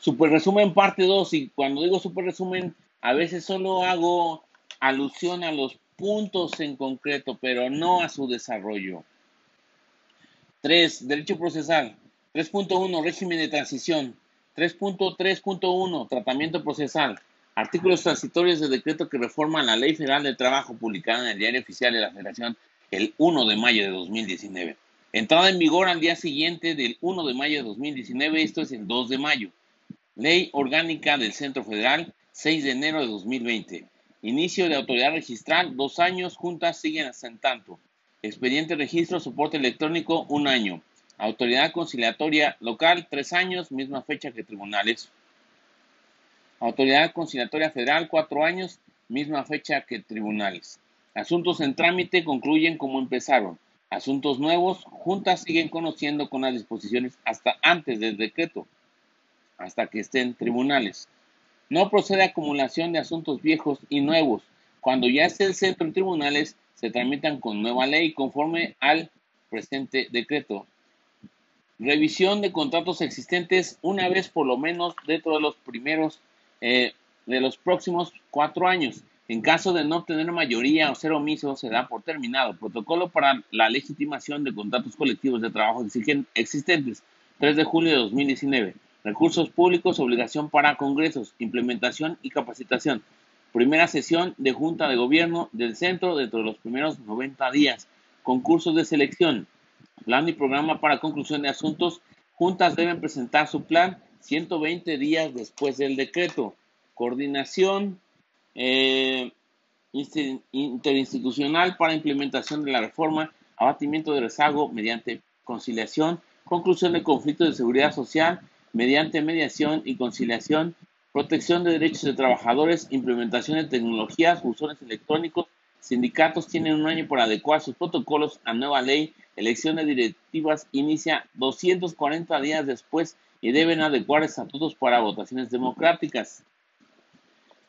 Super resumen parte 2 y cuando digo super resumen, a veces solo hago alusión a los puntos en concreto, pero no a su desarrollo. 3. Derecho procesal. 3.1. Régimen de transición. 3.3.1. Tratamiento procesal. Artículos transitorios del decreto que reforman la Ley Federal del Trabajo publicada en el Diario Oficial de la Federación el 1 de mayo de 2019. Entrada en vigor al día siguiente del 1 de mayo de 2019, esto es el 2 de mayo. Ley Orgánica del Centro Federal, 6 de enero de 2020. Inicio de autoridad registral, dos años, juntas siguen hasta tanto. Expediente registro, soporte electrónico, un año. Autoridad conciliatoria local, tres años, misma fecha que tribunales. Autoridad conciliatoria federal, cuatro años, misma fecha que tribunales. Asuntos en trámite concluyen como empezaron. Asuntos nuevos, juntas siguen conociendo con las disposiciones hasta antes del decreto, hasta que estén tribunales. No procede acumulación de asuntos viejos y nuevos. Cuando ya esté el centro en tribunales, se tramitan con nueva ley conforme al presente decreto. Revisión de contratos existentes una vez por lo menos dentro de los primeros eh, de los próximos cuatro años. En caso de no obtener mayoría o ser omiso, se da por terminado. Protocolo para la legitimación de contratos colectivos de trabajo existentes. 3 de julio de 2019. Recursos públicos, obligación para congresos, implementación y capacitación. Primera sesión de Junta de Gobierno del Centro dentro de los primeros 90 días. Concursos de selección. Plan y programa para conclusión de asuntos. Juntas deben presentar su plan 120 días después del decreto. Coordinación eh, interinstitucional para implementación de la reforma. Abatimiento de rezago mediante conciliación. Conclusión de conflictos de seguridad social mediante mediación y conciliación, protección de derechos de trabajadores, implementación de tecnologías, buzones electrónicos. Sindicatos tienen un año para adecuar sus protocolos a nueva ley. Elección de directivas inicia 240 días después y deben adecuar estatutos para votaciones democráticas.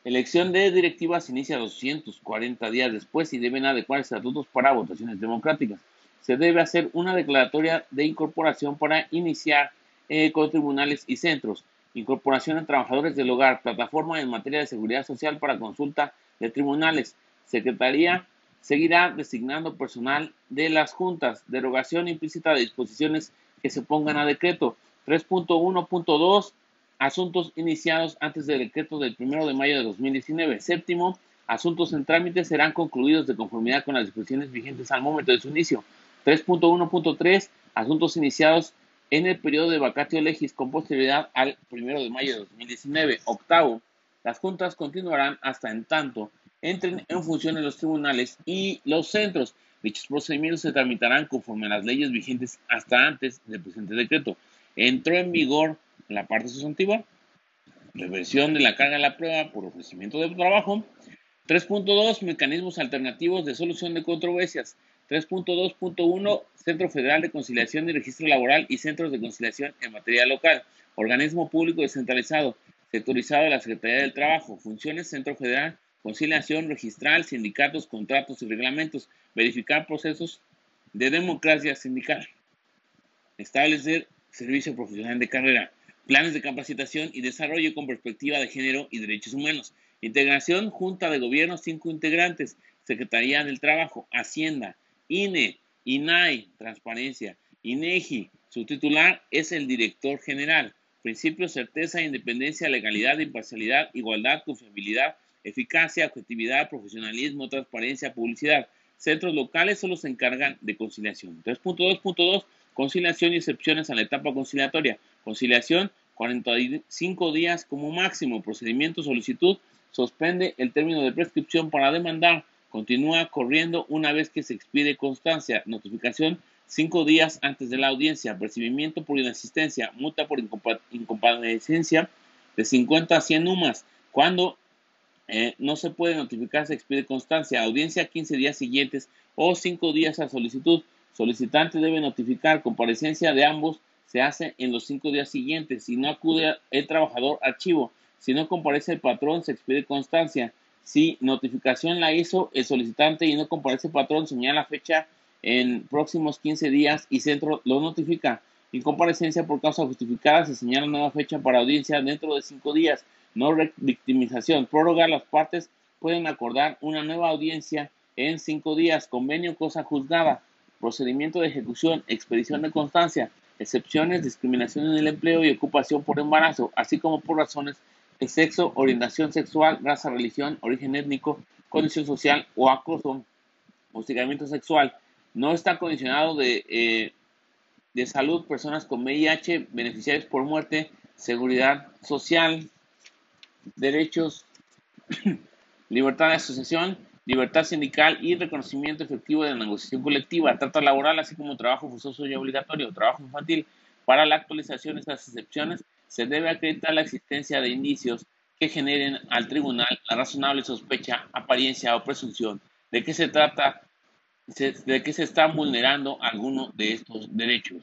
Elección de directivas inicia 240 días después y deben adecuar estatutos para votaciones democráticas. Se debe hacer una declaratoria de incorporación para iniciar eh, con tribunales y centros, incorporación de trabajadores del hogar, plataforma en materia de seguridad social para consulta de tribunales, Secretaría seguirá designando personal de las juntas, derogación implícita de disposiciones que se pongan a decreto. 3.1.2 Asuntos iniciados antes del decreto del 1 de mayo de 2019. Séptimo, asuntos en trámite serán concluidos de conformidad con las disposiciones vigentes al momento de su inicio. 3.1.3 Asuntos iniciados en el periodo de vacatio legis con posterioridad al 1 de mayo de 2019. Octavo, las juntas continuarán hasta en tanto entren en función en los tribunales y los centros. Dichos procedimientos se tramitarán conforme a las leyes vigentes hasta antes del presente decreto. Entró en vigor la parte sustantiva, reversión de la carga de la prueba por ofrecimiento de trabajo. 3.2 Mecanismos alternativos de solución de controversias. 3.2.1 Centro Federal de Conciliación y Registro Laboral y Centros de Conciliación en materia local. Organismo público descentralizado, sectorizado de la Secretaría del Trabajo. Funciones Centro Federal, conciliación registral, sindicatos, contratos y reglamentos. Verificar procesos de democracia sindical. Establecer servicio profesional de carrera. Planes de capacitación y desarrollo con perspectiva de género y derechos humanos. Integración, Junta de Gobierno, cinco integrantes. Secretaría del Trabajo, Hacienda, INE, INAI, transparencia, INEGI, su titular es el director general. Principios, certeza, independencia, legalidad, imparcialidad, igualdad, confiabilidad, eficacia, objetividad, profesionalismo, transparencia, publicidad. Centros locales solo se encargan de conciliación. 3.2.2, conciliación y excepciones a la etapa conciliatoria. Conciliación, 45 días como máximo. Procedimiento, solicitud, suspende el término de prescripción para demandar continúa corriendo una vez que se expide constancia, notificación cinco días antes de la audiencia, percibimiento por inasistencia, multa por incomparecencia de 50 a 100 UMAS. Cuando eh, no se puede notificar, se expide constancia, audiencia 15 días siguientes o 5 días a solicitud. Solicitante debe notificar comparecencia de ambos, se hace en los 5 días siguientes. Si no acude el trabajador, archivo. Si no comparece el patrón, se expide constancia. Si notificación la hizo el solicitante y no comparece patrón, señala fecha en próximos 15 días y centro lo notifica. Incomparecencia por causa justificada se señala nueva fecha para audiencia dentro de cinco días. No victimización. Prórroga. Las partes pueden acordar una nueva audiencia en cinco días. Convenio cosa juzgada. Procedimiento de ejecución. Expedición de constancia. Excepciones, discriminación en el empleo y ocupación por embarazo, así como por razones de sexo, orientación sexual, raza, religión, origen étnico, condición social o acoso, hostigamiento sexual. No está condicionado de, eh, de salud, personas con VIH, beneficiarios por muerte, seguridad social, derechos, libertad de asociación, libertad sindical y reconocimiento efectivo de la negociación colectiva, trata laboral, así como trabajo forzoso y obligatorio, trabajo infantil. Para la actualización de estas excepciones, se debe acreditar la existencia de indicios que generen al tribunal la razonable sospecha, apariencia o presunción de que se trata de que se está vulnerando alguno de estos derechos.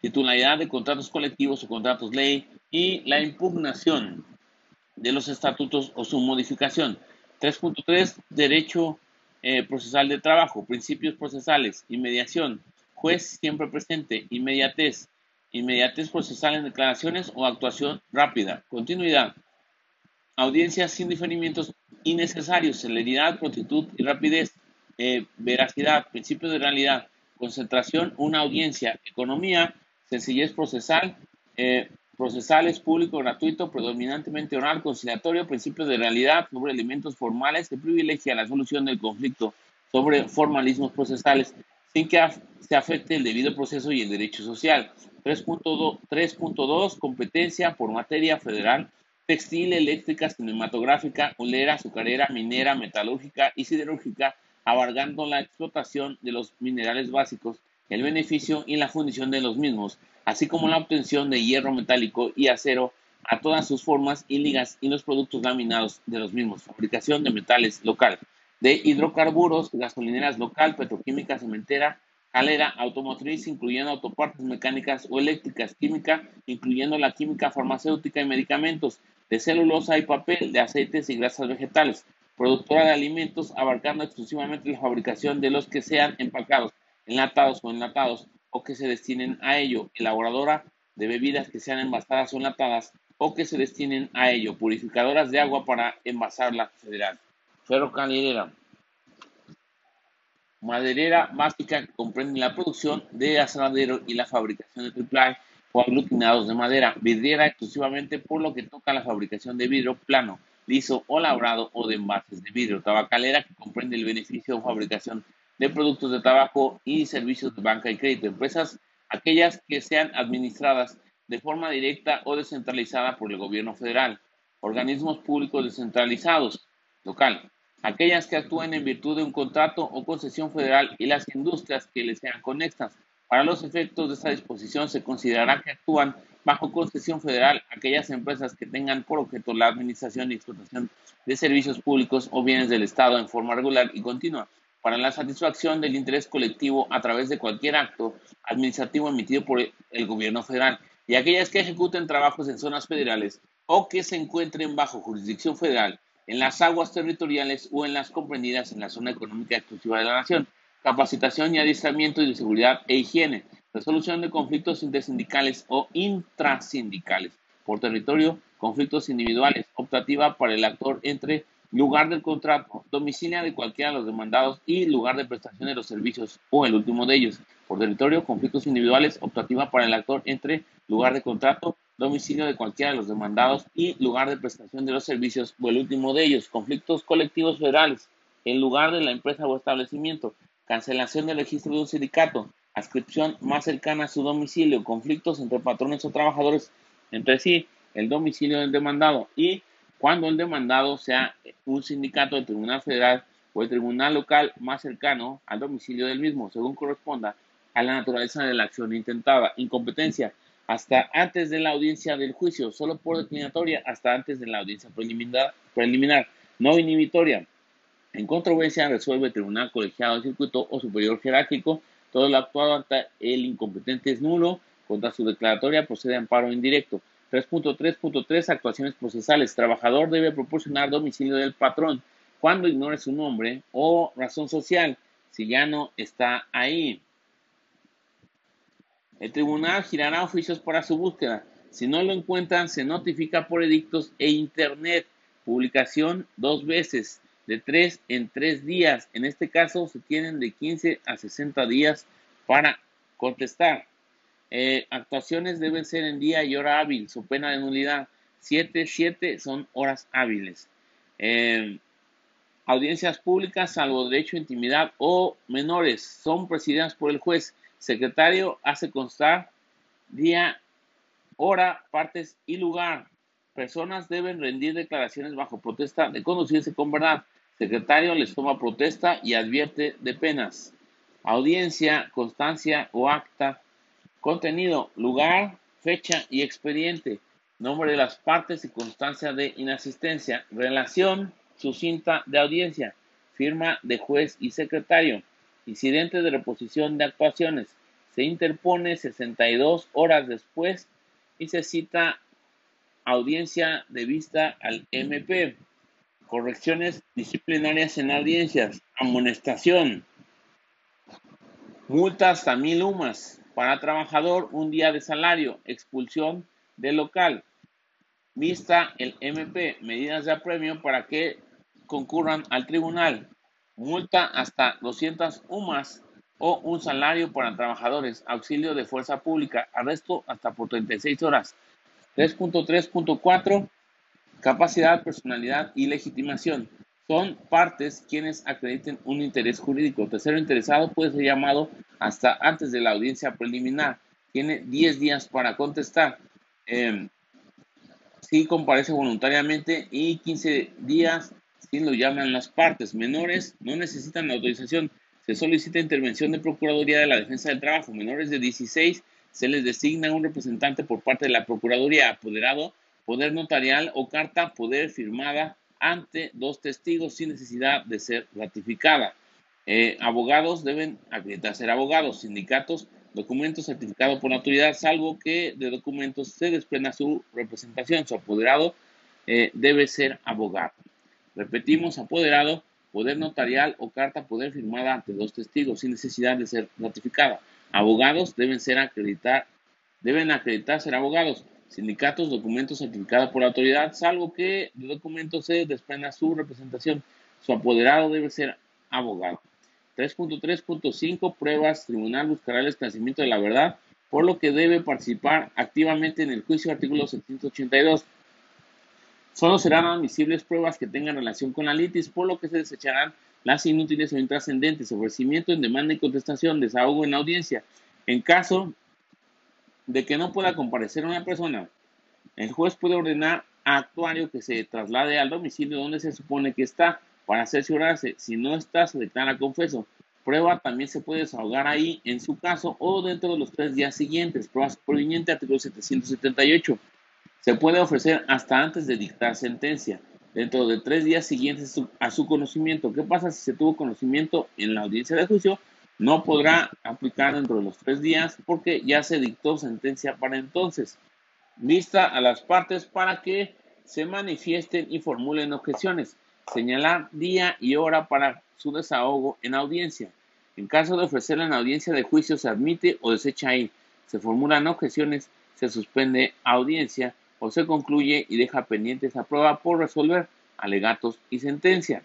Titularidad de contratos colectivos o contratos ley y la impugnación de los estatutos o su modificación. 3.3 Derecho eh, procesal de trabajo, principios procesales, inmediación, juez siempre presente, inmediatez, inmediatez procesal en declaraciones o actuación rápida, continuidad, audiencias sin diferimientos innecesarios, celeridad, prontitud y rapidez, eh, veracidad, principios de realidad, concentración, una audiencia, economía, sencillez procesal, eh, procesales, público, gratuito, predominantemente oral, conciliatorio, principios de realidad sobre elementos formales que privilegia la solución del conflicto sobre formalismos procesales sin que se afecte el debido proceso y el derecho social. 3.2 competencia por materia federal textil, eléctrica, cinematográfica, olera, azucarera, minera, metalúrgica y siderúrgica, abarcando la explotación de los minerales básicos, el beneficio y la fundición de los mismos, así como la obtención de hierro metálico y acero a todas sus formas y ligas y los productos laminados de los mismos, fabricación de metales local, de hidrocarburos, gasolineras local, petroquímica, cementera, calera, automotriz, incluyendo autopartes mecánicas o eléctricas, química, incluyendo la química farmacéutica y medicamentos, de celulosa y papel, de aceites y grasas vegetales, productora de alimentos, abarcando exclusivamente la fabricación de los que sean empacados, enlatados o enlatados, o que se destinen a ello, elaboradora de bebidas que sean envasadas o enlatadas o que se destinen a ello, purificadoras de agua para envasarla federal. Ferrocarrilera. Maderera básica que comprende la producción de asadero y la fabricación de triple o aglutinados de madera. Vidriera exclusivamente por lo que toca la fabricación de vidrio plano, liso o labrado o de envases de vidrio. Tabacalera que comprende el beneficio o fabricación de productos de trabajo y servicios de banca y crédito. Empresas, aquellas que sean administradas de forma directa o descentralizada por el gobierno federal. Organismos públicos descentralizados, local. Aquellas que actúen en virtud de un contrato o concesión federal y las industrias que les sean conexas. Para los efectos de esta disposición se considerará que actúan bajo concesión federal aquellas empresas que tengan por objeto la administración y explotación de servicios públicos o bienes del Estado en forma regular y continua para la satisfacción del interés colectivo a través de cualquier acto administrativo emitido por el gobierno federal y aquellas que ejecuten trabajos en zonas federales o que se encuentren bajo jurisdicción federal en las aguas territoriales o en las comprendidas en la zona económica exclusiva de la nación, capacitación y adiestramiento de seguridad e higiene, resolución de conflictos intersindicales o intrasindicales por territorio, conflictos individuales, optativa para el actor entre lugar del contrato, domicilia de cualquiera de los demandados y lugar de prestación de los servicios o el último de ellos. Por territorio, conflictos individuales, optativa para el actor entre lugar de contrato, domicilio de cualquiera de los demandados y lugar de prestación de los servicios o el último de ellos. Conflictos colectivos federales, en lugar de la empresa o establecimiento. Cancelación del registro de un sindicato, adscripción más cercana a su domicilio, conflictos entre patrones o trabajadores entre sí, el domicilio del demandado y cuando el demandado sea un sindicato del Tribunal Federal o el Tribunal Local más cercano al domicilio del mismo, según corresponda a la naturaleza de la acción intentada. Incompetencia hasta antes de la audiencia del juicio, solo por declinatoria hasta antes de la audiencia preliminar, preliminar no inhibitoria. En controversia resuelve el tribunal colegiado de circuito o superior jerárquico. Todo lo actuado ante el incompetente es nulo. Contra su declaratoria procede amparo indirecto. 3.3.3 Actuaciones procesales. Trabajador debe proporcionar domicilio del patrón cuando ignore su nombre o razón social si ya no está ahí. El tribunal girará oficios para su búsqueda. Si no lo encuentran, se notifica por edictos e internet. Publicación dos veces, de tres en tres días. En este caso, se tienen de 15 a 60 días para contestar. Eh, actuaciones deben ser en día y hora hábil, su pena de nulidad. 7, 7 son horas hábiles. Eh, audiencias públicas, salvo derecho a intimidad o menores, son presididas por el juez. Secretario hace constar día, hora, partes y lugar. Personas deben rendir declaraciones bajo protesta de conducirse con verdad. Secretario les toma protesta y advierte de penas. Audiencia, constancia o acta. Contenido, lugar, fecha y expediente. Nombre de las partes y constancia de inasistencia. Relación sucinta de audiencia. Firma de juez y secretario. Incidente de reposición de actuaciones. Se interpone 62 horas después y se cita audiencia de vista al MP. Correcciones disciplinarias en audiencias. Amonestación. Multas hasta mil UMAS. Para trabajador, un día de salario. Expulsión del local. Vista el MP. Medidas de apremio para que concurran al tribunal. Multa hasta 200 UMAS o un salario para trabajadores. Auxilio de fuerza pública. Arresto hasta por 36 horas. 3.3.4 Capacidad, personalidad y legitimación. Son partes quienes acrediten un interés jurídico. Tercero interesado puede ser llamado hasta antes de la audiencia preliminar. Tiene 10 días para contestar. Eh, si comparece voluntariamente y 15 días si lo llaman las partes. Menores no necesitan autorización. Se solicita intervención de Procuraduría de la Defensa del Trabajo. Menores de 16 se les designa un representante por parte de la Procuraduría, apoderado, poder notarial o carta poder firmada ante dos testigos sin necesidad de ser ratificada. Eh, abogados deben acreditar ser abogados, sindicatos, documentos certificados por la autoridad, salvo que de documentos se desprenda su representación. Su apoderado eh, debe ser abogado. Repetimos, apoderado, poder notarial o carta poder firmada ante dos testigos sin necesidad de ser ratificada. Abogados deben ser acreditar, deben acreditar ser abogados. Sindicatos, documentos certificados por la autoridad, salvo que de documentos se desprenda su representación. Su apoderado debe ser abogado. 3.3.5 Pruebas. Tribunal buscará el esclarecimiento de la verdad, por lo que debe participar activamente en el juicio. Artículo 782. Solo serán admisibles pruebas que tengan relación con la litis, por lo que se desecharán las inútiles o intrascendentes, ofrecimiento en demanda y contestación, desahogo en audiencia. En caso de que no pueda comparecer una persona, el juez puede ordenar a actuario que se traslade al domicilio donde se supone que está para cerciorarse. Si no está, se declara confeso. Prueba también se puede desahogar ahí en su caso o dentro de los tres días siguientes. Pruebas proveniente artículo 778. Se puede ofrecer hasta antes de dictar sentencia, dentro de tres días siguientes a su conocimiento. ¿Qué pasa si se tuvo conocimiento en la audiencia de juicio? No podrá aplicar dentro de los tres días porque ya se dictó sentencia para entonces. Vista a las partes para que se manifiesten y formulen objeciones. Señalar día y hora para su desahogo en audiencia. En caso de ofrecerla en audiencia de juicio, se admite o desecha ahí. Se formulan objeciones, se suspende audiencia o se concluye y deja pendiente esa prueba por resolver alegatos y sentencia.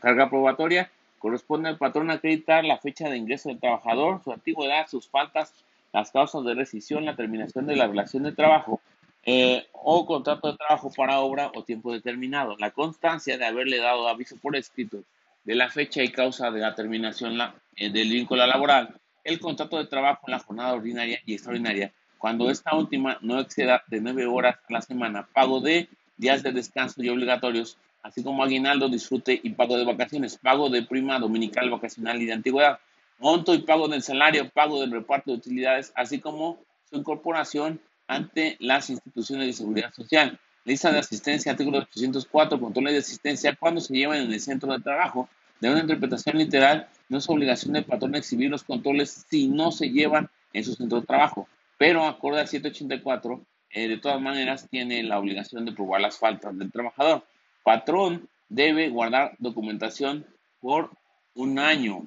Carga probatoria. Corresponde al patrón acreditar la fecha de ingreso del trabajador, su antigüedad, sus faltas, las causas de rescisión, la terminación de la relación de trabajo eh, o contrato de trabajo para obra o tiempo determinado. La constancia de haberle dado aviso por escrito de la fecha y causa de la terminación eh, del vínculo laboral, el contrato de trabajo en la jornada ordinaria y extraordinaria cuando esta última no exceda de 9 horas a la semana, pago de días de descanso y obligatorios, así como aguinaldo, disfrute y pago de vacaciones, pago de prima dominical, vacacional y de antigüedad, monto y pago del salario, pago del reparto de utilidades, así como su incorporación ante las instituciones de seguridad social. Lista de asistencia, artículo 804, controles de asistencia cuando se llevan en el centro de trabajo. De una interpretación literal, no es obligación del patrón exhibir los controles si no se llevan en su centro de trabajo pero acorde al 784, eh, de todas maneras tiene la obligación de probar las faltas del trabajador. Patrón debe guardar documentación por un año.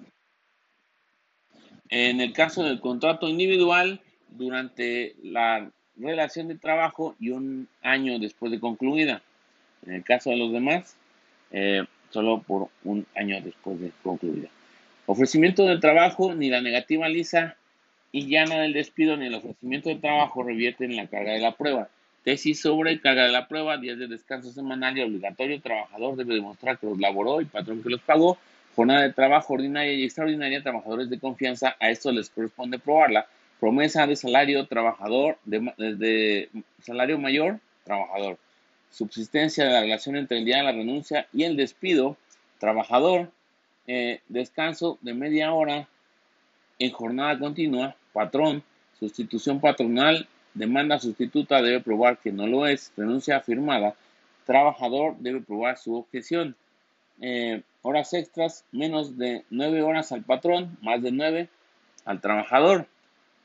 En el caso del contrato individual, durante la relación de trabajo y un año después de concluida. En el caso de los demás, eh, solo por un año después de concluida. Ofrecimiento del trabajo, ni la negativa lisa y llana del despido, ni el ofrecimiento de trabajo revierten en la carga de la prueba. Tesis sobre carga de la prueba, días de descanso semanal y obligatorio. El trabajador debe demostrar que los laboró y patrón que los pagó. Jornada de trabajo ordinaria y extraordinaria. Trabajadores de confianza, a esto les corresponde probarla. Promesa de salario trabajador, de, salario mayor, trabajador. Subsistencia de la relación entre el día de la renuncia y el despido, trabajador. Eh, descanso de media hora en jornada continua, patrón. Sustitución patronal Demanda sustituta debe probar que no lo es. Renuncia afirmada. Trabajador debe probar su objeción. Eh, horas extras, menos de 9 horas al patrón, más de 9 al trabajador.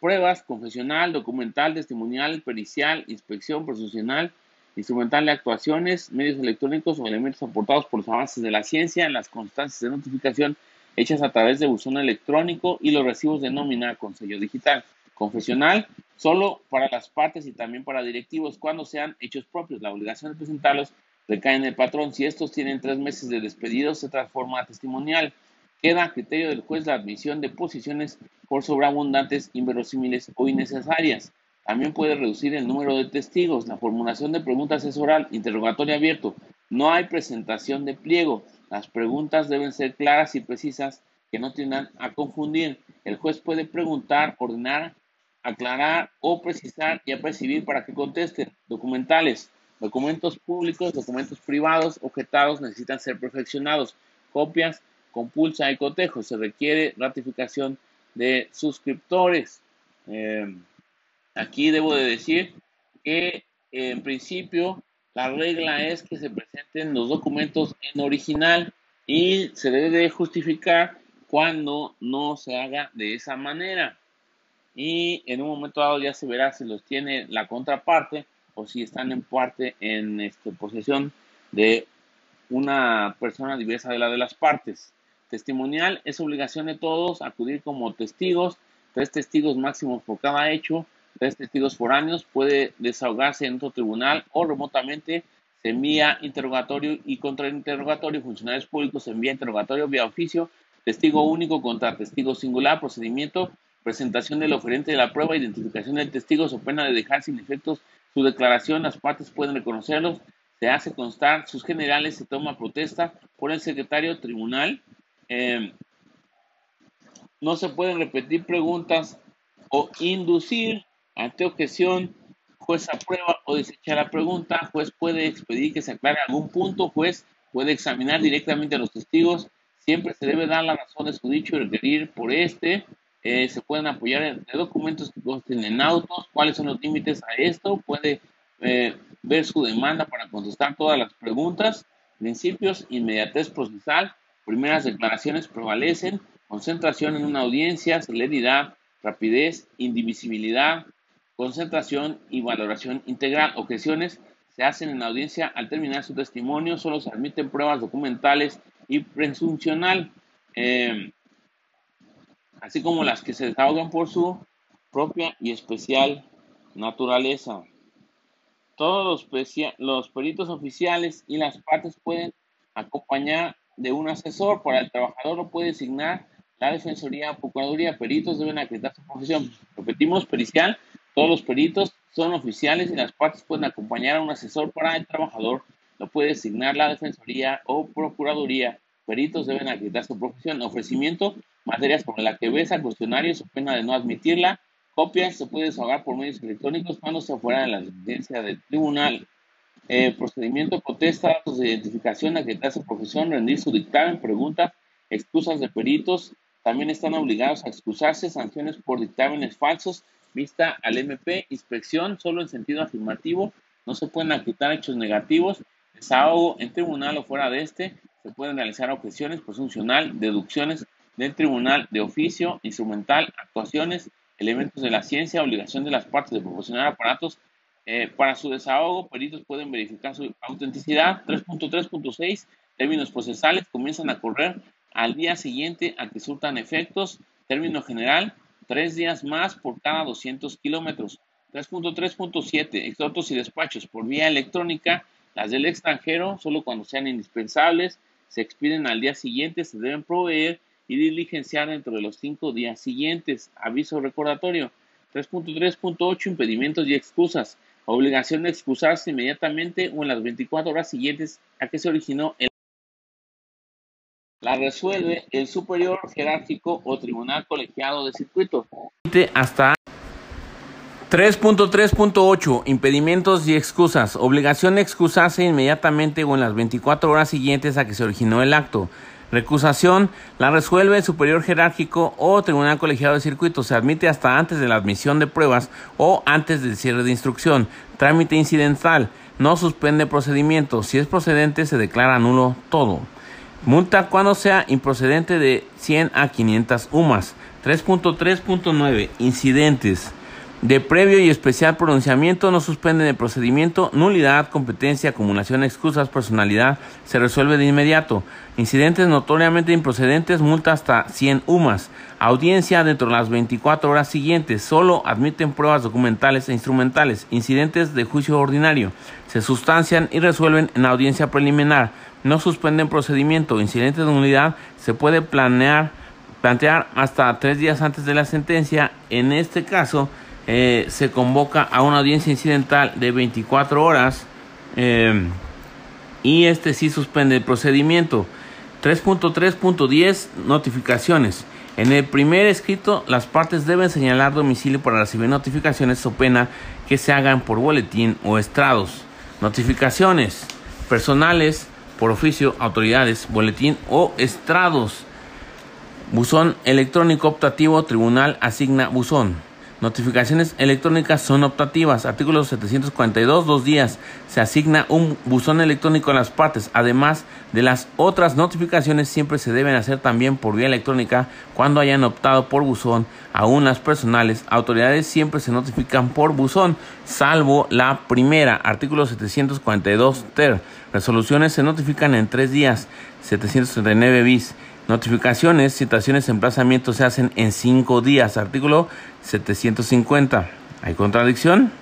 Pruebas, confesional, documental, testimonial, pericial, inspección profesional, instrumental de actuaciones, medios electrónicos o elementos aportados por los avances de la ciencia, las constancias de notificación hechas a través de buzón electrónico y los recibos de nómina con sello digital. Confesional, solo para las partes y también para directivos cuando sean hechos propios. La obligación de presentarlos recae en el patrón. Si estos tienen tres meses de despedido, se transforma a testimonial. Queda a criterio del juez la admisión de posiciones por sobreabundantes, inverosímiles o innecesarias. También puede reducir el número de testigos. La formulación de preguntas es oral, interrogatorio abierto. No hay presentación de pliego. Las preguntas deben ser claras y precisas que no tiendan a confundir. El juez puede preguntar, ordenar aclarar o precisar y apercibir para que contesten. Documentales. Documentos públicos, documentos privados, objetados necesitan ser perfeccionados. Copias, compulsa y cotejo. Se requiere ratificación de suscriptores. Em, aquí debo de decir que en principio la regla es que se presenten los documentos en original y se debe de justificar cuando no se haga de esa manera y en un momento dado ya se verá si los tiene la contraparte o si están en parte en este, posesión de una persona diversa de la de las partes. Testimonial es obligación de todos acudir como testigos, tres testigos máximos por cada hecho, tres testigos foráneos, puede desahogarse en otro tribunal o remotamente se envía interrogatorio y contra interrogatorio, funcionarios públicos se envía interrogatorio vía oficio, testigo único contra testigo singular, procedimiento presentación del oferente de la prueba, identificación del testigo, o pena de dejar sin efectos su declaración, las partes pueden reconocerlos, se hace constar sus generales, se toma protesta por el secretario tribunal. Em, no se pueden repetir preguntas o inducir ante objeción, juez aprueba o desecha la pregunta, juez puede expedir que se aclare algún punto, juez puede examinar directamente a los testigos, siempre se debe dar la razón de su dicho y requerir por este, eh, se pueden apoyar en, documentos que consten en autos, cuáles son los límites a esto, puede eh, ver su demanda para contestar todas las preguntas, principios, inmediatez procesal, primeras declaraciones prevalecen, concentración en una audiencia, celeridad, rapidez, indivisibilidad, concentración y valoración integral. Objeciones se hacen en la audiencia al terminar su testimonio, solo se admiten pruebas documentales y presuncional. Eh, así como las que se desahogan por su propia y especial naturaleza. Todos los, peritos oficiales y las partes pueden acompañar de un asesor. Para el trabajador lo puede designar la Defensoría Procuraduría. Peritos deben acreditar su profesión. Repetimos, pericial. Todos los peritos son oficiales y las partes pueden acompañar a un asesor para el trabajador. Lo puede designar la Defensoría o Procuraduría. Peritos deben acreditar su profesión. Ofrecimiento materias como la que besa, cuestionarios o pena de no admitirla, copias se puede desahogar por medios electrónicos cuando se fuera de la residencia del tribunal. Eh, procedimiento, protesta, datos de identificación, acreditar su profesión, rendir su dictamen, preguntas, excusas de peritos, también están obligados a excusarse, sanciones por dictámenes falsos, vista al MP, inspección solo en sentido afirmativo, no se pueden acreditar hechos negativos, desahogo en tribunal o fuera de este, se pueden realizar objeciones, presuncional, deducciones, del tribunal de oficio, instrumental, actuaciones, elementos de la ciencia, obligación de las partes de proporcionar aparatos eh, para su desahogo, peritos pueden verificar su autenticidad. 3.3.6, términos procesales comienzan a correr al día siguiente a que surtan efectos. Término general, tres días más por cada 200 kilómetros. 3.3.7 exhortos y despachos por vía electrónica. Las del extranjero, solo cuando sean indispensables, se expiden al día siguiente, se deben proveer y diligenciar dentro de los cinco días siguientes. Aviso recordatorio. 3.3.8 Impedimentos y excusas. Obligación de excusarse inmediatamente o en las 24 horas siguientes a que se originó el la resuelve el superior jerárquico o tribunal colegiado de circuito. Hasta 3.3.8 Impedimentos y excusas. Obligación de excusarse inmediatamente o en las 24 horas siguientes a que se originó el acto. Recusación la resuelve el superior jerárquico o tribunal colegiado de circuito. Se admite hasta antes de la admisión de pruebas o antes del cierre de instrucción. Trámite incidental. No suspende procedimiento. Si es procedente, se declara nulo todo. Multa cuando sea improcedente de 100 a 500 UMAS. 3.3.9 Incidentes. De previo y especial pronunciamiento no suspenden el procedimiento, nulidad, competencia, acumulación, excusas, personalidad, se resuelve de inmediato. Incidentes notoriamente improcedentes, multa hasta 100 UMAS. Audiencia dentro de las 24 horas siguientes, solo admiten pruebas documentales e instrumentales. Incidentes de juicio ordinario, se sustancian y resuelven en audiencia preliminar. No suspenden procedimiento. Incidentes de nulidad se puede planear, plantear hasta tres días antes de la sentencia. En este caso, eh, se convoca a una audiencia incidental de 24 horas eh, y este sí suspende el procedimiento. 3.3.10 Notificaciones. En el primer escrito, las partes deben señalar domicilio para recibir notificaciones o pena que se hagan por boletín o estrados. Notificaciones personales por oficio, autoridades, boletín o estrados. Buzón electrónico optativo, tribunal asigna buzón. Notificaciones electrónicas son optativas. Artículo 742, dos días. Se asigna un buzón electrónico a las partes. Además de las otras notificaciones, siempre se deben hacer también por vía electrónica cuando hayan optado por buzón. Aún las personales, autoridades siempre se notifican por buzón, salvo la primera. Artículo 742 ter. Resoluciones se notifican en tres días. 739 bis. Notificaciones, citaciones, emplazamientos se hacen en cinco días. Artículo 750. ¿Hay contradicción?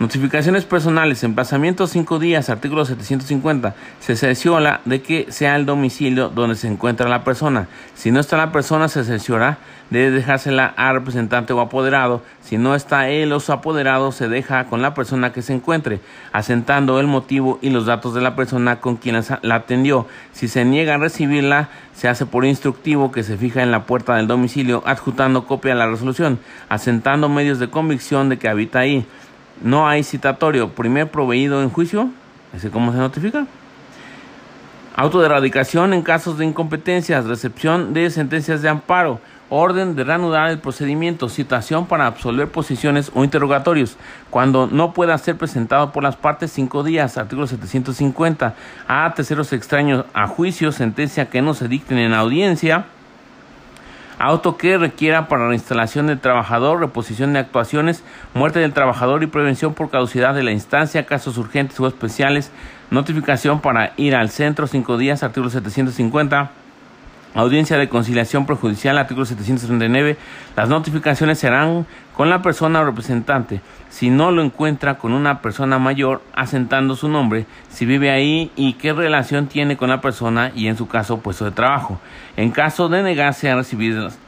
Notificaciones personales, emplazamiento cinco días, artículo 750. Se cerciora de que sea el domicilio donde se encuentra la persona. Si no está la persona, se cerciora de dejársela al representante o apoderado. Si no está él o su apoderado, se deja con la persona que se encuentre, asentando el motivo y los datos de la persona con quien la atendió. Si se niega a recibirla, se hace por instructivo que se fija en la puerta del domicilio, adjuntando copia de la resolución, asentando medios de convicción de que habita ahí. No hay citatorio. Primer proveído en juicio. ¿Ese cómo se notifica? Auto de erradicación en casos de incompetencias, recepción de sentencias de amparo, orden de reanudar el procedimiento, citación para absolver posiciones o interrogatorios, cuando no pueda ser presentado por las partes cinco días, artículo 750, a terceros extraños a juicio, sentencia que no se dicten en audiencia, auto que requiera para la instalación del trabajador, reposición de actuaciones, muerte del trabajador y prevención por caducidad de la instancia, casos urgentes o especiales, notificación para ir al centro cinco días, artículo 750. Audiencia de conciliación prejudicial, artículo 739. Las notificaciones serán con la persona representante. Si no lo encuentra con una persona mayor, asentando su nombre, si vive ahí y qué relación tiene con la persona y en su caso puesto de trabajo. En caso de negarse a,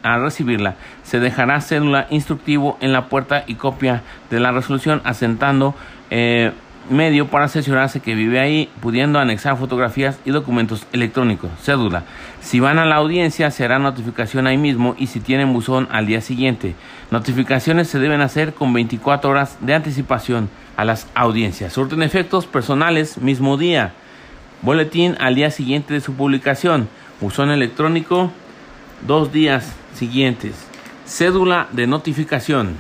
a recibirla, se dejará cédula instructivo en la puerta y copia de la resolución asentando eh, medio para asesorarse que vive ahí, pudiendo anexar fotografías y documentos electrónicos, cédula. Si van a la audiencia, se hará notificación ahí mismo y si tienen buzón al día siguiente. Notificaciones se deben hacer con 24 horas de anticipación a las audiencias. Surten efectos personales mismo día. Boletín al día siguiente de su publicación. Buzón electrónico dos días siguientes. Cédula de notificación.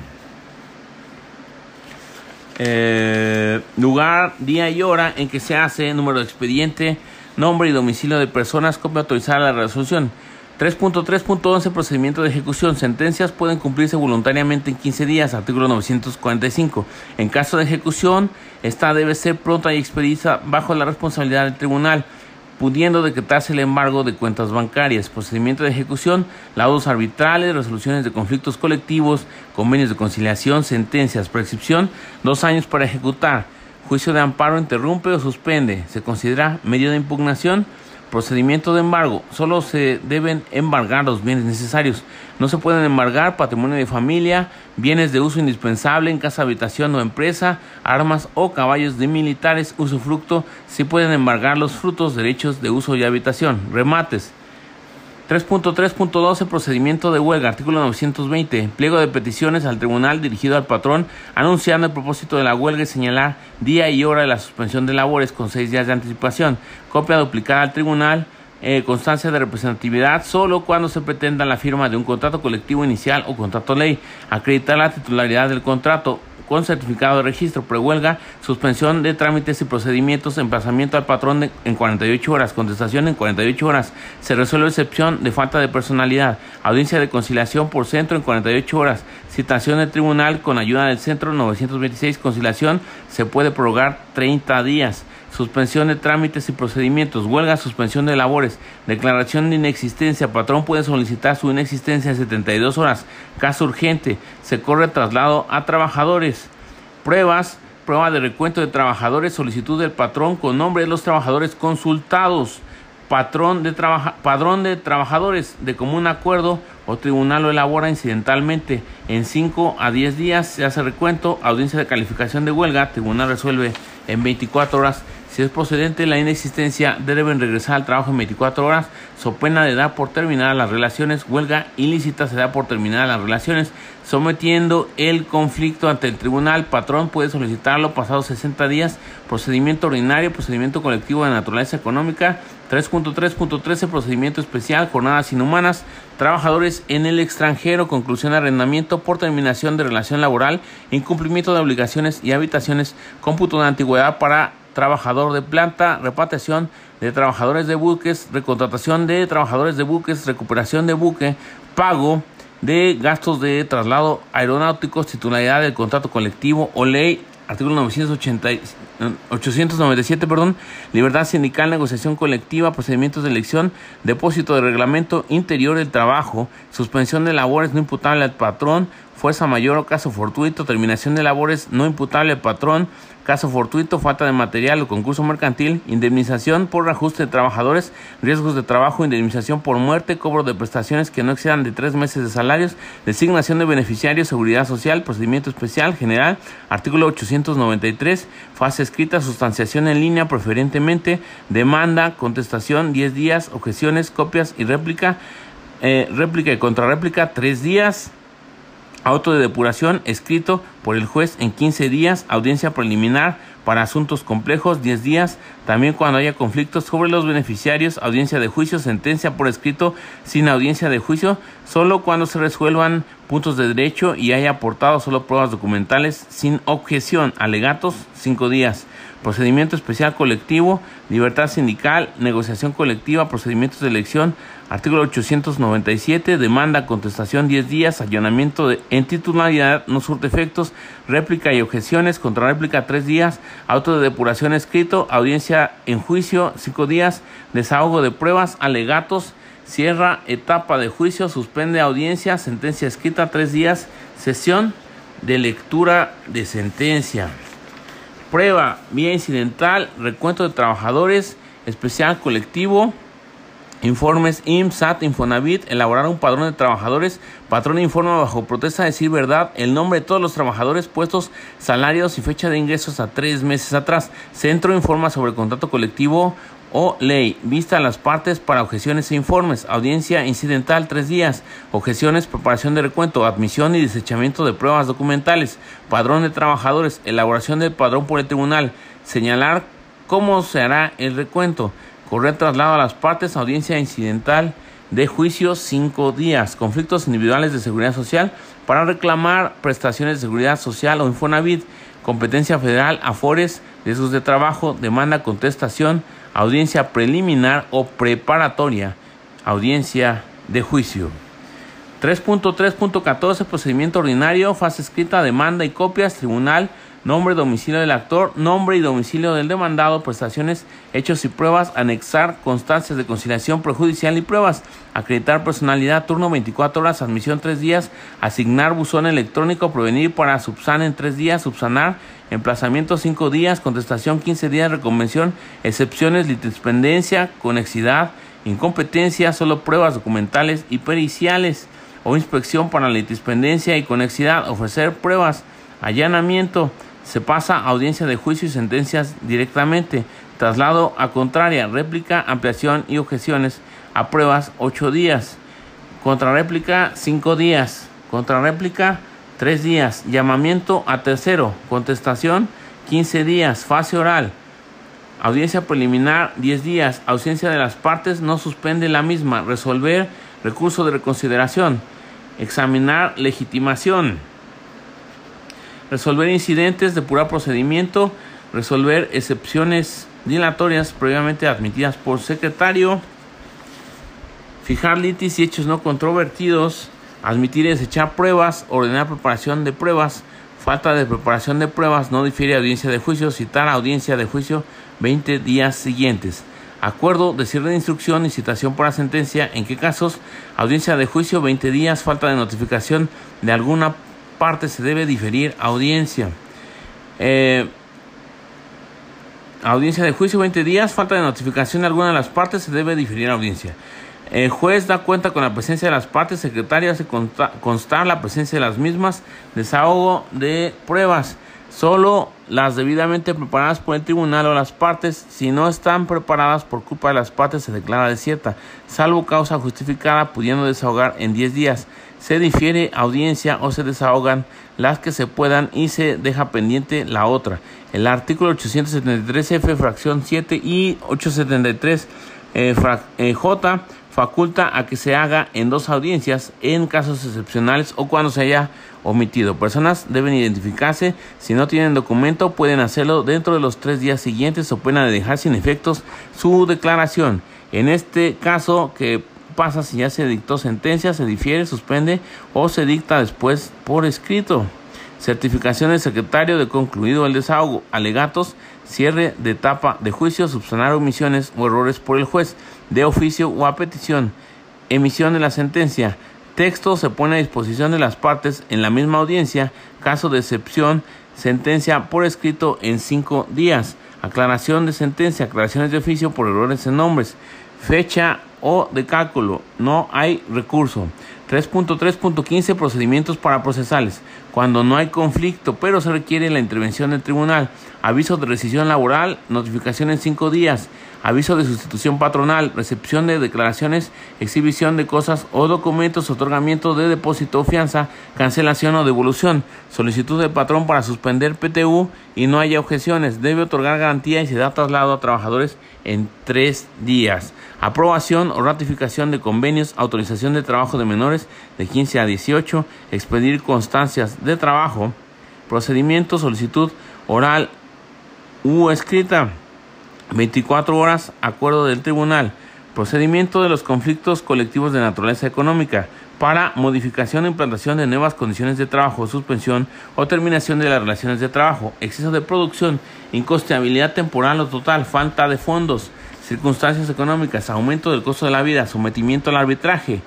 Eh, lugar, día y hora en que se hace, número de expediente, nombre y domicilio de personas, copia autorizada de la resolución. 3.3.11 Procedimiento de ejecución. Sentencias pueden cumplirse voluntariamente en 15 días. Artículo 945. En caso de ejecución, esta debe ser pronta y expedita bajo la responsabilidad del tribunal. pudiendo decretarse el embargo de cuentas bancarias, procedimiento de ejecución, laudos arbitrales, resoluciones de conflictos colectivos, convenios de conciliación, sentencias, prescripción, dos años para ejecutar, juicio de amparo interrumpe o suspende, se considera medio de impugnación, Procedimiento de embargo. Solo se deben embargar los bienes necesarios. No se pueden embargar patrimonio de familia, bienes de uso indispensable en casa, habitación o empresa, armas o caballos de militares, usufructo. Sí pueden embargar los frutos, derechos de uso y habitación. Remates. 3.3.12 Procedimiento de huelga. Artículo 920. Pliego de peticiones al tribunal dirigido al patrón anunciando el propósito de la huelga y señalar día y hora de la suspensión de labores con seis días de anticipación. Copia duplicada al tribunal. Eh, constancia de representatividad solo cuando se pretenda la firma de un contrato colectivo inicial o contrato ley. Acreditar la titularidad del contrato con certificado de registro, prehuelga, suspensión de trámites y procedimientos, emplazamiento al patrón en 48 horas, contestación en 48 horas, se resuelve excepción de falta de personalidad, audiencia de conciliación por centro en 48 horas, citación del tribunal con ayuda del centro 926, conciliación se puede prorrogar 30 días suspensión de trámites y procedimientos, huelga, suspensión de labores, declaración de inexistencia, patrón puede solicitar su inexistencia en 72 horas, caso urgente, se corre traslado a trabajadores, pruebas, prueba de recuento de trabajadores, solicitud del patrón con nombre de los trabajadores consultados, patrón de padrón de trabajadores de común acuerdo o tribunal lo elabora incidentalmente. En 5 a 10 días se hace recuento, audiencia de calificación de huelga, tribunal resuelve en 24 horas si es procedente la inexistencia, deben regresar al trabajo en 24 horas, so pena de dar por terminadas las relaciones, huelga ilícita se da por terminadas las relaciones, sometiendo el conflicto ante el tribunal, patrón puede solicitarlo pasados 60 días, procedimiento ordinario, procedimiento colectivo de naturaleza económica, 3.3.13 procedimiento especial, jornadas inhumanas, trabajadores en el extranjero, conclusión de arrendamiento por terminación de relación laboral, incumplimiento de obligaciones y habitaciones, cómputo de antigüedad para trabajador de planta, repatriación de trabajadores de buques, recontratación de trabajadores de buques, recuperación de buque, pago de gastos de traslado aeronáuticos, titularidad del contrato colectivo o ley, artículo 980, 897, perdón, libertad sindical, negociación colectiva, procedimientos de elección, depósito de reglamento interior del trabajo, suspensión de labores no imputable al patrón, fuerza mayor o caso fortuito, terminación de labores no imputable al patrón, caso fortuito, falta de material o concurso mercantil, indemnización por ajuste de trabajadores, riesgos de trabajo, indemnización por muerte, cobro de prestaciones que no excedan de tres meses de salarios, designación de beneficiarios, seguridad social, procedimiento especial general, artículo 893, fase escrita, sustanciación en línea preferentemente, demanda, contestación 10 días, objeciones, copias y réplica, eh, réplica y contrarréplica 3 días, Auto de depuración escrito por el juez en 15 días, audiencia preliminar para asuntos complejos 10 días, también cuando haya conflictos sobre los beneficiarios, audiencia de juicio, sentencia por escrito sin audiencia de juicio, solo cuando se resuelvan puntos de derecho y haya aportado solo pruebas documentales sin objeción, alegatos 5 días procedimiento especial colectivo, libertad sindical, negociación colectiva, procedimientos de elección, artículo 897, demanda, contestación 10 días, allanamiento de, en titularidad, no surte efectos, réplica y objeciones, contrarréplica 3 días, auto de depuración escrito, audiencia en juicio 5 días, desahogo de pruebas, alegatos, cierra etapa de juicio, suspende audiencia, sentencia escrita 3 días, sesión de lectura de sentencia. Prueba vía incidental, recuento de trabajadores, especial colectivo, informes IMSAT, Infonavit, elaborar un padrón de trabajadores, patrón informa bajo protesta de decir verdad, el nombre de todos los trabajadores, puestos, salarios y fecha de ingresos a tres meses atrás. Centro informa sobre contrato colectivo o ley. Vista a las partes para objeciones e informes. Audiencia incidental tres días. Objeciones, preparación de recuento, admisión y desechamiento de pruebas documentales. Padrón de trabajadores. Elaboración del padrón por el tribunal. Señalar cómo se hará el recuento. Correr traslado a las partes. Audiencia incidental de juicio cinco días. Conflictos individuales de seguridad social para reclamar prestaciones de seguridad social o Infonavit. Competencia federal, afores, riesgos de trabajo, demanda, contestación audiencia preliminar o preparatoria, audiencia de juicio. 3.3.14 Procedimiento ordinario, fase escrita, demanda y copias, tribunal nombre, domicilio del actor, nombre y domicilio del demandado, prestaciones, hechos y pruebas, anexar constancias de conciliación prejudicial y pruebas, acreditar personalidad, turno 24 horas, admisión 3 días, asignar buzón electrónico, prevenir para subsanar en 3 días, subsanar, emplazamiento 5 días, contestación 15 días, reconvención, excepciones, litispendencia, conexidad, incompetencia, solo pruebas documentales y periciales o inspección para litispendencia y conexidad, ofrecer pruebas, allanamiento, se pasa a audiencia de juicio y sentencias directamente, traslado a contraria, réplica, ampliación y objeciones a pruebas 8 días, contrarréplica 5 días, contrarréplica 3 días, llamamiento a tercero, contestación 15 días, fase oral, audiencia preliminar 10 días, ausencia de las partes no suspende la misma, resolver recurso de reconsideración, examinar legitimación resolver incidentes, depurar procedimiento, resolver excepciones dilatorias previamente admitidas por secretario, fijar litis y hechos no controvertidos, admitir y desechar pruebas, ordenar preparación de pruebas, falta de preparación de pruebas, no difiere audiencia de juicio, citar audiencia de juicio 20 días siguientes. Acuerdo de cierre instrucción y citación para sentencia. ¿En qué casos? Audiencia de juicio 20 días, falta de notificación de alguna parte se debe diferir audiencia. Eh, audiencia de juicio 20 días, falta de notificación de alguna de las partes, se debe diferir audiencia. El juez da cuenta con la presencia de las partes, secretaria hace constar la presencia de las mismas, desahogo de pruebas. Solo las debidamente preparadas por el tribunal o las partes, si no están preparadas por culpa de las partes, se declara desierta, salvo causa justificada, pudiendo desahogar en 10 días. Se difiere audiencia o se desahogan las que se puedan y se deja pendiente la otra. El artículo 873F, fracción 7 y 873 eh, eh, faculta a que se haga en dos audiencias en casos excepcionales o cuando se haya omitido. Personas deben identificarse. Si no tienen documento, pueden hacerlo dentro de los tres días siguientes o pueden dejar sin efectos su declaración. En este caso, que pasa si ya se dictó sentencia, se difiere, suspende o se dicta después por escrito. Certificación del secretario de concluido el desahogo. Alegatos cierre de etapa de juicio, subsanar omisiones o errores por el juez, de oficio o a petición, emisión de la sentencia, texto se pone a disposición de las partes en la misma audiencia, caso de excepción, sentencia por escrito en cinco días, aclaración de sentencia, aclaraciones de oficio por errores en nombres, fecha o de cálculo, no hay recurso. 3.3.15 Procedimientos para procesales. Cuando no hay conflicto, pero se requiere la intervención del tribunal. Aviso de rescisión laboral, notificación en cinco días. Aviso de sustitución patronal, recepción de declaraciones, exhibición de cosas o documentos, otorgamiento de depósito o fianza, cancelación o devolución. Solicitud del patrón para suspender PTU y no haya objeciones. Debe otorgar garantía y se da traslado a trabajadores en tres días. Aprobación o ratificación de convenios, autorización de trabajo de menores de 15 a 18, expedir constancias de trabajo, procedimiento, solicitud oral u escrita, 24 horas, acuerdo del tribunal, procedimiento de los conflictos colectivos de naturaleza económica, para modificación o implantación de nuevas condiciones de trabajo, suspensión o terminación de las relaciones de trabajo, exceso de producción, incosteabilidad temporal o total, falta de fondos, circunstancias económicas, aumento del costo de la vida, sometimiento al arbitraje,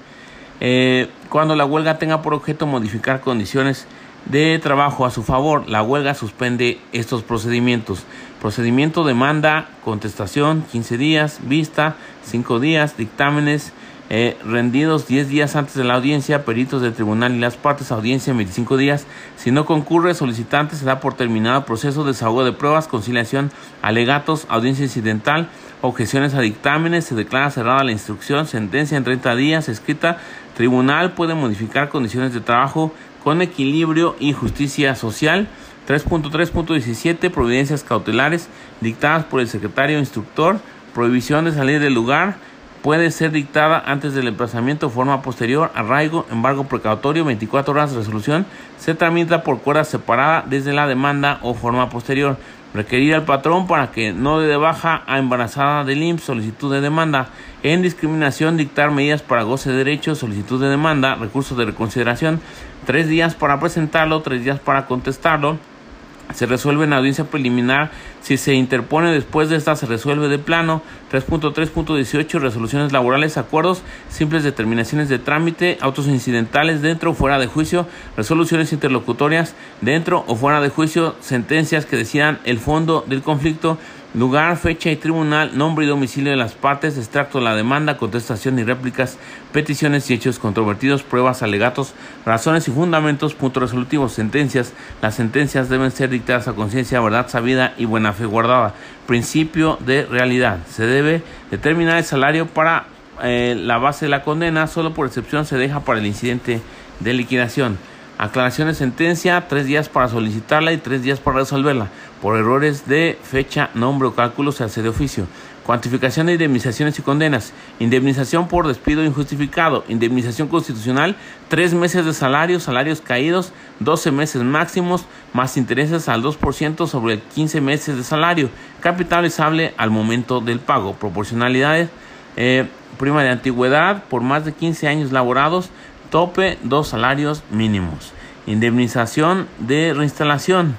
eh, cuando la huelga tenga por objeto modificar condiciones de trabajo a su favor, la huelga suspende estos procedimientos. Procedimiento, demanda, contestación, 15 días, vista, 5 días, dictámenes, eh, rendidos 10 días antes de la audiencia, peritos del tribunal y las partes, audiencia en 25 días. Si no concurre, solicitante se da por terminado proceso, de desahogo de pruebas, conciliación, alegatos, audiencia incidental, objeciones a dictámenes, se declara cerrada la instrucción, sentencia en 30 días, escrita, tribunal puede modificar condiciones de trabajo con equilibrio y justicia social. 3.3.17 Providencias cautelares dictadas por el secretario instructor. Prohibición de salir del lugar puede ser dictada antes del emplazamiento forma posterior, arraigo, embargo precautorio, 24 horas resolución, se tramita por cuerda separada desde la demanda o forma posterior. Requerir al patrón para que no dé de baja a embarazada del IMSS, solicitud de demanda. En discriminación, dictar medidas para goce de derechos, solicitud de demanda, recursos de reconsideración, tres días para presentarlo, tres días para contestarlo. Se resuelve en audiencia preliminar. Si se interpone después de esta, se resuelve de plano. 3.3.18 resoluciones laborales, acuerdos, simples determinaciones de trámite, autos incidentales dentro o fuera de juicio, resoluciones interlocutorias dentro o fuera de juicio, sentencias que decidan el fondo del conflicto lugar, fecha y tribunal, nombre y domicilio de las partes, extracto de la demanda, contestación y réplicas, peticiones y hechos controvertidos, pruebas, alegatos, razones y fundamentos, puntos resolutivos, sentencias. Las sentencias deben ser dictadas a conciencia, verdad sabida y buena fe guardada. Principio de realidad. Se debe determinar el salario para eh, la base de la condena, solo por excepción se deja para el incidente de liquidación. Aclaración de sentencia, tres días para solicitarla y tres días para resolverla. Por errores de fecha, nombre o cálculo se hace de oficio. Cuantificación de indemnizaciones y condenas. Indemnización por despido injustificado. Indemnización constitucional. Tres meses de salario, salarios caídos. 12 meses máximos más intereses al 2% sobre 15 meses de salario. Capitalizable al momento del pago. Proporcionalidades. Eh, prima de antigüedad por más de 15 años laborados Tope, dos salarios mínimos. Indemnización de reinstalación.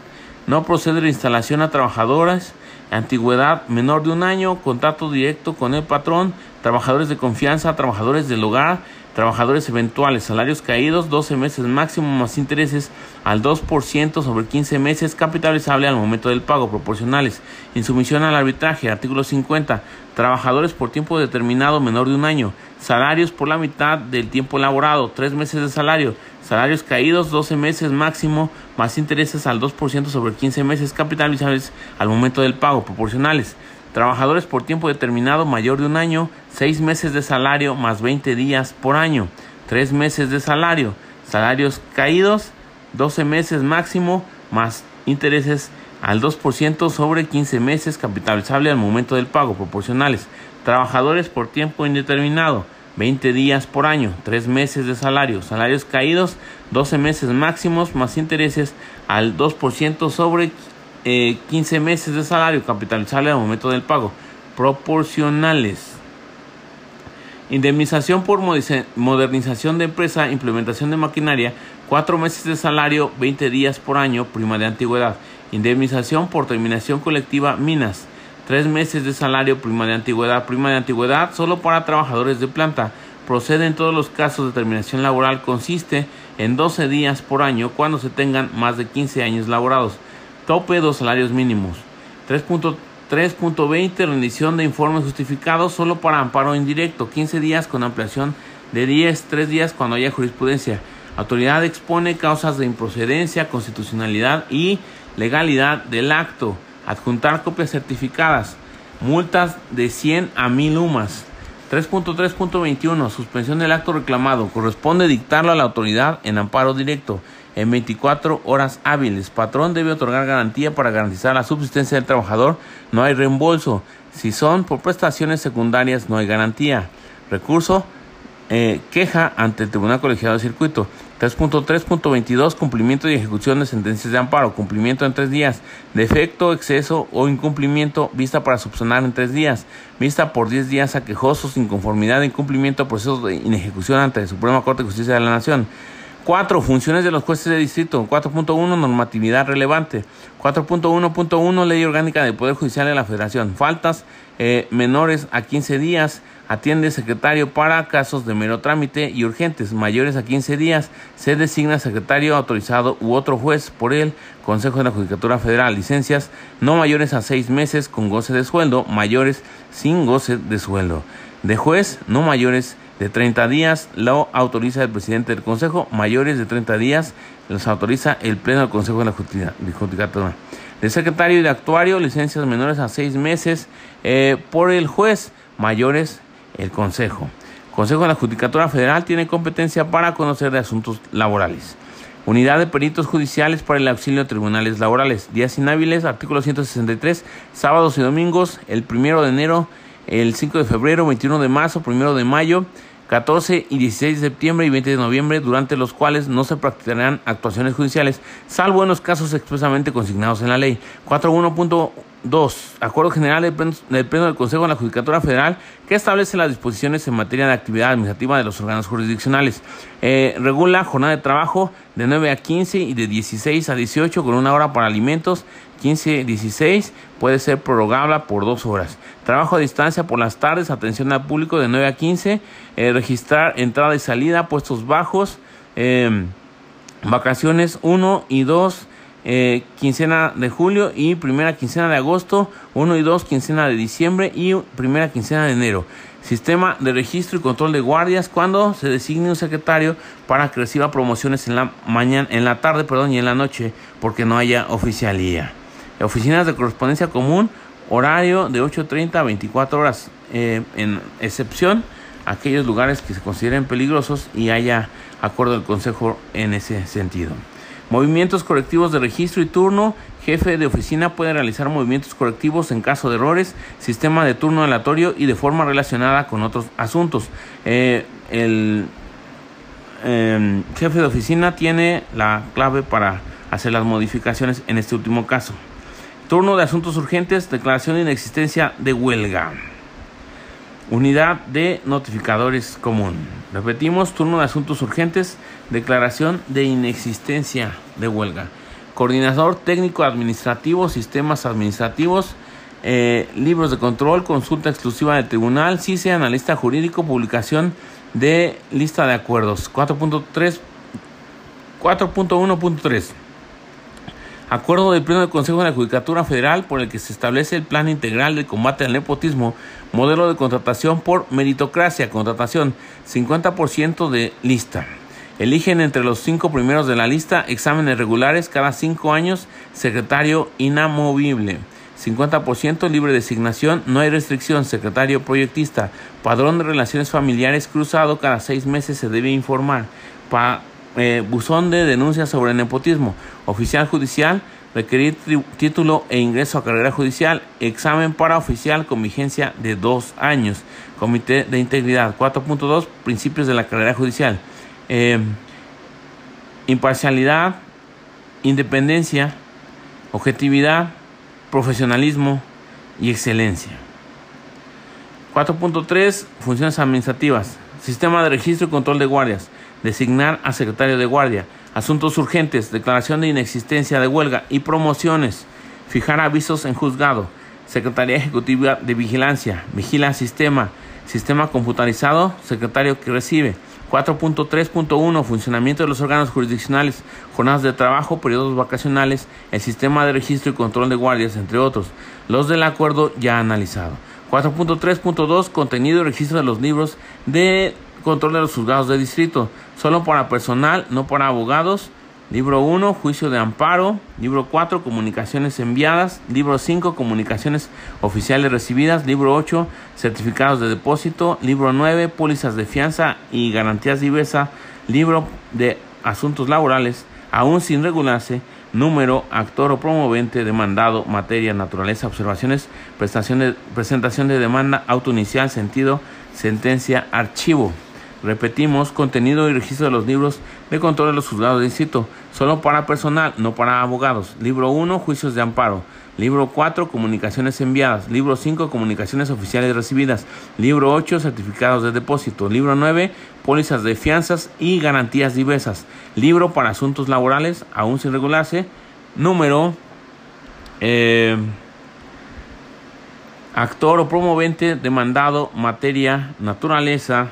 No procede reinstalación a trabajadoras. Antigüedad menor de un año. Contrato directo con el patrón. Trabajadores de confianza. Trabajadores del hogar. Trabajadores eventuales. Salarios caídos. 12 meses máximo más intereses al 2% sobre 15 meses. Capitalizable al momento del pago. Proporcionales. Insumisión al arbitraje. Artículo 50. Trabajadores por tiempo determinado menor de un año salarios por la mitad del tiempo elaborado, tres meses de salario, salarios caídos, 12 meses máximo, más intereses al 2% sobre 15 meses capitalizables al momento del pago, proporcionales. Trabajadores por tiempo determinado mayor de un año, 6 meses de salario más 20 días por año, 3 meses de salario, salarios caídos, 12 meses máximo, más intereses al 2% sobre 15 meses capitalizable al momento del pago, proporcionales. Trabajadores por tiempo indeterminado, 20 días por año, 3 meses de salario, salarios caídos, 12 meses máximos más intereses al 2% sobre 15 eh, meses de salario capitalizable al momento del pago, proporcionales. Indemnización por modernización de empresa, implementación de maquinaria, 4 meses de salario, 20 días por año, prima de antigüedad. Indemnización por terminación colectiva, minas, Tres meses de salario, prima de antigüedad, prima de antigüedad solo para trabajadores de planta. Procede en todos los casos de terminación laboral. Consiste en 12 días por año cuando se tengan más de 15 años laborados. Tope dos salarios mínimos. 3.20 rendición de informes justificados solo para amparo indirecto. 15 días con ampliación de 10, 3 días cuando haya jurisprudencia. Autoridad expone causas de improcedencia, constitucionalidad y legalidad del acto adjuntar copias certificadas, multas de 100 a 1000 UMAS. 3.3.21 Suspensión del acto reclamado. Corresponde dictarlo a la autoridad en amparo directo en 24 horas hábiles. Patrón debe otorgar garantía para garantizar la subsistencia del trabajador. No hay reembolso. Si son por prestaciones secundarias, no hay garantía. Recurso, eh, queja ante el Tribunal Colegiado de Circuito. 3.3.22 Cumplimiento y ejecución de sentencias de amparo. Cumplimiento en tres días. Defecto, exceso o incumplimiento. Vista para subsanar en tres días. Vista por diez días a quejosos. Inconformidad, incumplimiento, proceso de inejecución ante la Suprema Corte de Justicia de la Nación. 4. Funciones de los jueces de distrito. 4.1. Normatividad relevante. 4.1.1 Ley Orgánica del Poder Judicial de la Federación. Faltas eh, menores a 15 días. Atiende secretario para casos de mero trámite y urgentes. Mayores a 15 días. Se designa secretario autorizado u otro juez por el Consejo de la Judicatura Federal. Licencias no mayores a 6 meses con goce de sueldo. Mayores sin goce de sueldo. De juez no mayores de 30 días lo autoriza el presidente del Consejo, mayores de 30 días los autoriza el Pleno del Consejo de la Judicatura. De secretario y de actuario, licencias menores a 6 meses eh, por el juez, mayores el Consejo. Consejo de la Judicatura Federal tiene competencia para conocer de asuntos laborales. Unidad de peritos judiciales para el auxilio de tribunales laborales. Días inhábiles, artículo 163, sábados y domingos, el primero de enero, el 5 de febrero, 21 de marzo, primero de mayo, 14 y 16 de septiembre y 20 de noviembre, durante los cuales no se practicarán actuaciones judiciales, salvo en los casos expresamente consignados en la ley. 4.1 2. Acuerdo General del Pleno, del Consejo de la Judicatura Federal que establece las disposiciones en materia de actividad administrativa de los órganos jurisdiccionales. Eh, regula jornada de trabajo de 9 a 15 y de 16 a 18 con una hora para alimentos. 15-16 puede ser prorrogable por dos horas. Trabajo a distancia por las tardes, atención al público de 9 a 15. Eh, registrar entrada y salida, puestos bajos. Eh, vacaciones 1 y 2 eh, quincena de julio y primera quincena de agosto, 1 y 2 quincena de diciembre y primera quincena de enero. Sistema de registro y control de guardias cuando se designe un secretario para que reciba promociones en la mañana, en la tarde, perdón, y en la noche, porque no haya oficialía. Oficinas de correspondencia común, horario de 8.30 a 24 horas, eh, en excepción aquellos lugares que se consideren peligrosos y haya acuerdo del Consejo en ese sentido. Movimientos correctivos de registro y turno. Jefe de oficina puede realizar movimientos correctivos en caso de errores. Sistema de turno aleatorio y de forma relacionada con otros asuntos. Eh, el em, jefe de oficina tiene la clave para hacer las modificaciones en este último caso. Turno de asuntos urgentes. Declaración de inexistencia de huelga. Unidad de notificadores común. Repetimos, turno de asuntos urgentes, declaración de inexistencia de huelga. Coordinador técnico administrativo, sistemas administrativos, eh, libros de control, consulta exclusiva del tribunal, CICE, analista jurídico, publicación de lista de acuerdos. 4.3, 4.1.3. Acuerdo del Pleno del Consejo de la Judicatura Federal por el que se establece el Plan Integral de Combate al Nepotismo, modelo de contratación por meritocracia, contratación 50% de lista. Eligen entre los cinco primeros de la lista exámenes regulares cada cinco años, secretario inamovible. 50% libre designación, no hay restricción, secretario proyectista, padrón de relaciones familiares cruzado, cada seis meses se debe informar. Pa eh, buzón de denuncias sobre nepotismo, oficial judicial, requerir título e ingreso a carrera judicial, examen para oficial con vigencia de dos años, comité de integridad 4.2, principios de la carrera judicial, eh, imparcialidad, independencia, objetividad, profesionalismo y excelencia. 4.3, funciones administrativas, sistema de registro y control de guardias, designar a secretario de guardia, asuntos urgentes, declaración de inexistencia de huelga y promociones, fijar avisos en juzgado, Secretaría Ejecutiva de Vigilancia, vigila sistema, sistema computarizado, secretario que recibe. 4.3.1 Funcionamiento de los órganos jurisdiccionales, jornadas de trabajo, periodos vacacionales, el sistema de registro y control de guardias, entre otros. Los del acuerdo ya analizado. 4.3.2 Contenido y registro de los libros de control de los juzgados de distrito, solo para personal, no para abogados. Libro 1, juicio de amparo. Libro 4, comunicaciones enviadas. Libro 5, comunicaciones oficiales recibidas. Libro 8, certificados de depósito. Libro 9, pólizas de fianza y garantías diversas. Libro de asuntos laborales, aún sin regularse. Número, actor o promovente, demandado, materia, naturaleza, observaciones, presentación de demanda, auto inicial, sentido, sentencia, archivo. Repetimos, contenido y registro de los libros de control de los juzgados de distrito, solo para personal, no para abogados. Libro 1, juicios de amparo. Libro 4, comunicaciones enviadas. Libro 5, comunicaciones oficiales recibidas. Libro 8, certificados de depósito. Libro 9, pólizas de fianzas y garantías diversas. Libro para asuntos laborales, aún sin regularse. Número... Eh, actor o promovente demandado, materia, naturaleza,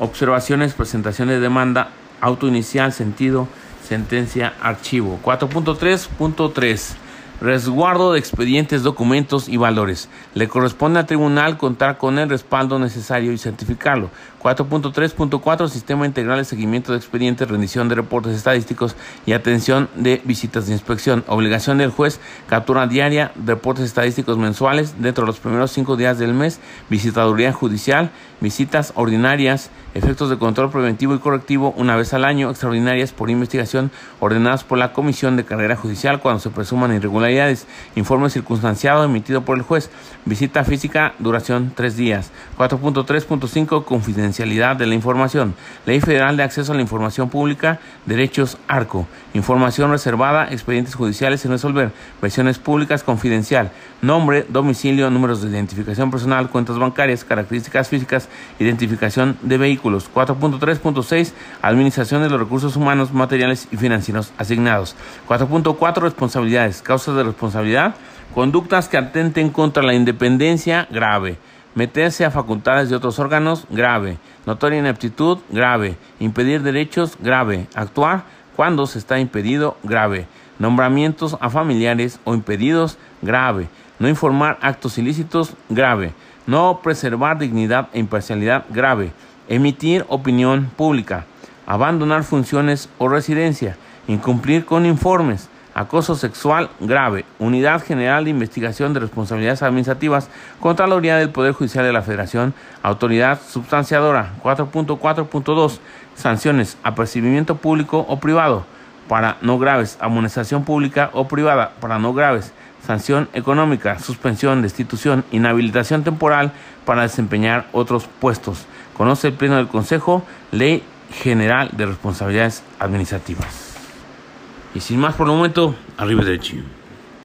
Observaciones, presentación de demanda, auto inicial, sentido, sentencia, archivo. 4.3.3 Resguardo de expedientes, documentos y valores. Le corresponde al tribunal contar con el respaldo necesario y certificarlo. 4.3.4 Sistema integral de seguimiento de expedientes, rendición de reportes estadísticos y atención de visitas de inspección. Obligación del juez, captura diaria, reportes estadísticos mensuales dentro de los primeros cinco días del mes, visitaduría judicial, visitas ordinarias efectos de control preventivo y correctivo una vez al año, extraordinarias por investigación ordenadas por la Comisión de Carrera Judicial cuando se presuman irregularidades, informe circunstanciado emitido por el juez, visita física, duración tres días. 4.3.5 Confidencialidad de la información, Ley Federal de Acceso a la Información Pública, Derechos ARCO, información reservada, expedientes judiciales sin resolver, versiones públicas confidencial, nombre, domicilio, números de identificación personal, cuentas bancarias, características físicas, identificación de vehículos. 4.3.6 Administración de los recursos humanos, materiales y financieros asignados. 4.4 Responsabilidades, causas de responsabilidad, conductas que atenten contra la independencia, grave. Meterse a facultades de otros órganos, grave. Notoria ineptitud, grave. Impedir derechos, grave. Actuar cuando se está impedido, grave. Nombramientos a familiares o impedidos, grave no informar actos ilícitos, grave, no preservar dignidad e imparcialidad, grave, emitir opinión pública, abandonar funciones o residencia, incumplir con informes, acoso sexual grave, Unidad General de Investigación de Responsabilidades Administrativas, Contraloría del Poder Judicial de la Federación, Autoridad Substanciadora 4.4.2, sanciones, apercibimiento público o privado, para no graves, amonestación pública o privada, para no graves, sanción económica, suspensión, destitución, inhabilitación temporal para desempeñar otros puestos. Conoce el Pleno del Consejo, Ley General de Responsabilidades Administrativas. Y sin más por el momento, arriba derecho.